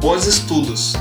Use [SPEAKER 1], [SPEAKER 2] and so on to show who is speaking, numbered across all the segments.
[SPEAKER 1] Bons estudos!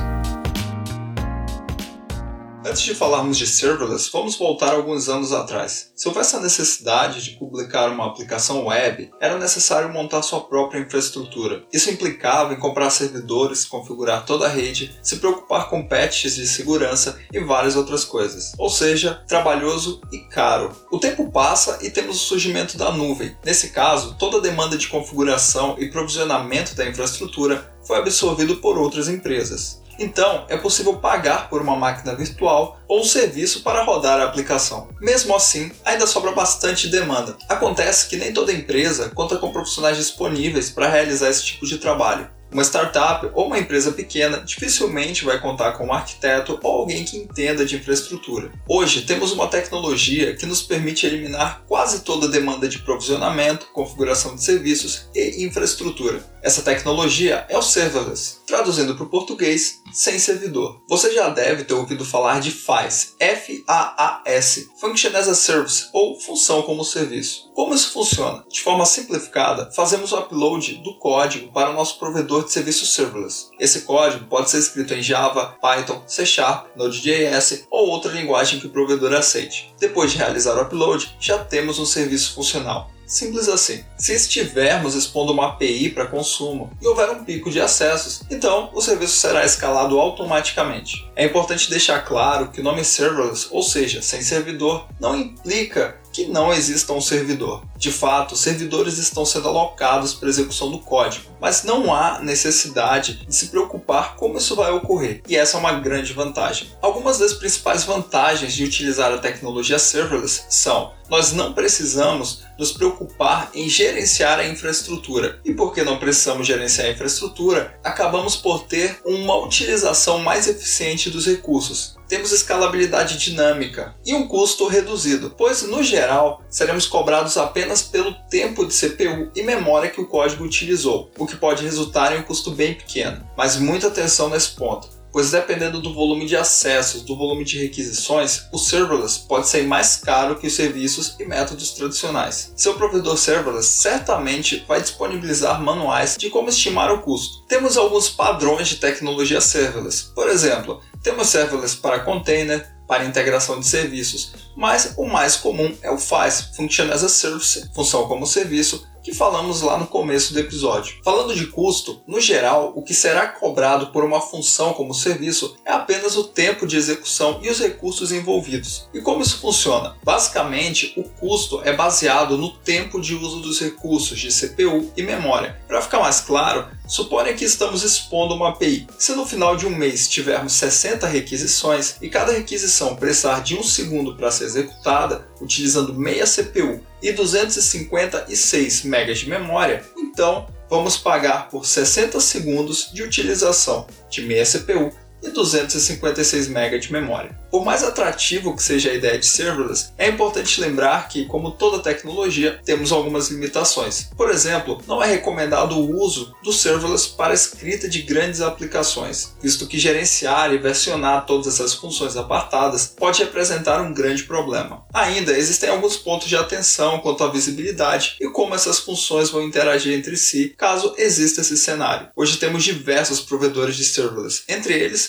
[SPEAKER 1] Antes de falarmos de serverless, vamos voltar alguns anos atrás. Se houvesse a necessidade de publicar uma aplicação web, era necessário montar sua própria infraestrutura. Isso implicava em comprar servidores, configurar toda a rede, se preocupar com patches de segurança e várias outras coisas. Ou seja, trabalhoso e caro. O tempo passa e temos o surgimento da nuvem. Nesse caso, toda a demanda de configuração e provisionamento da infraestrutura foi absorvido por outras empresas. Então, é possível pagar por uma máquina virtual ou um serviço para rodar a aplicação. Mesmo assim, ainda sobra bastante demanda. Acontece que nem toda empresa conta com profissionais disponíveis para realizar esse tipo de trabalho. Uma startup ou uma empresa pequena dificilmente vai contar com um arquiteto ou alguém que entenda de infraestrutura. Hoje temos uma tecnologia que nos permite eliminar quase toda a demanda de provisionamento, configuração de serviços e infraestrutura. Essa tecnologia é o serverless, traduzindo para o português, sem servidor. Você já deve ter ouvido falar de FAS, F-A-A-S, Function as a Service ou função como serviço. Como isso funciona? De forma simplificada, fazemos o upload do código para o nosso provedor de serviço serverless. Esse código pode ser escrito em Java, Python, C Sharp, Node.js ou outra linguagem que o provedor aceite. Depois de realizar o upload, já temos um serviço funcional. Simples assim. Se estivermos expondo uma API para consumo e houver um pico de acessos, então o serviço será escalado automaticamente. É importante deixar claro que o nome serverless, ou seja, sem servidor, não implica que não exista um servidor. De fato, servidores estão sendo alocados para execução do código, mas não há necessidade de se preocupar como isso vai ocorrer, e essa é uma grande vantagem. Algumas das principais vantagens de utilizar a tecnologia serverless são: nós não precisamos nos preocupar em gerenciar a infraestrutura. E porque não precisamos gerenciar a infraestrutura, acabamos por ter uma utilização mais eficiente dos recursos temos escalabilidade dinâmica e um custo reduzido, pois no geral seremos cobrados apenas pelo tempo de CPU e memória que o código utilizou, o que pode resultar em um custo bem pequeno. Mas muita atenção nesse ponto pois dependendo do volume de acessos, do volume de requisições, o serverless pode ser mais caro que os serviços e métodos tradicionais. Seu provedor serverless certamente vai disponibilizar manuais de como estimar o custo. Temos alguns padrões de tecnologia serverless. Por exemplo, temos serverless para container, para integração de serviços, mas o mais comum é o FAS, Function as a Service, função como serviço, que falamos lá no começo do episódio. Falando de custo, no geral, o que será cobrado por uma função como serviço é apenas o tempo de execução e os recursos envolvidos. E como isso funciona? Basicamente, o custo é baseado no tempo de uso dos recursos de CPU e memória. Para ficar mais claro, suponha que estamos expondo uma API. Se no final de um mês tivermos 60 requisições e cada requisição precisar de um segundo para ser executada, utilizando meia CPU e 256 MB de memória, então vamos pagar por 60 segundos de utilização de meia CPU e 256 MB de memória. Por mais atrativo que seja a ideia de serverless, é importante lembrar que, como toda tecnologia, temos algumas limitações. Por exemplo, não é recomendado o uso do serverless para escrita de grandes aplicações, visto que gerenciar e versionar todas essas funções apartadas pode representar um grande problema. Ainda existem alguns pontos de atenção quanto à visibilidade e como essas funções vão interagir entre si caso exista esse cenário. Hoje temos diversos provedores de serverless, entre eles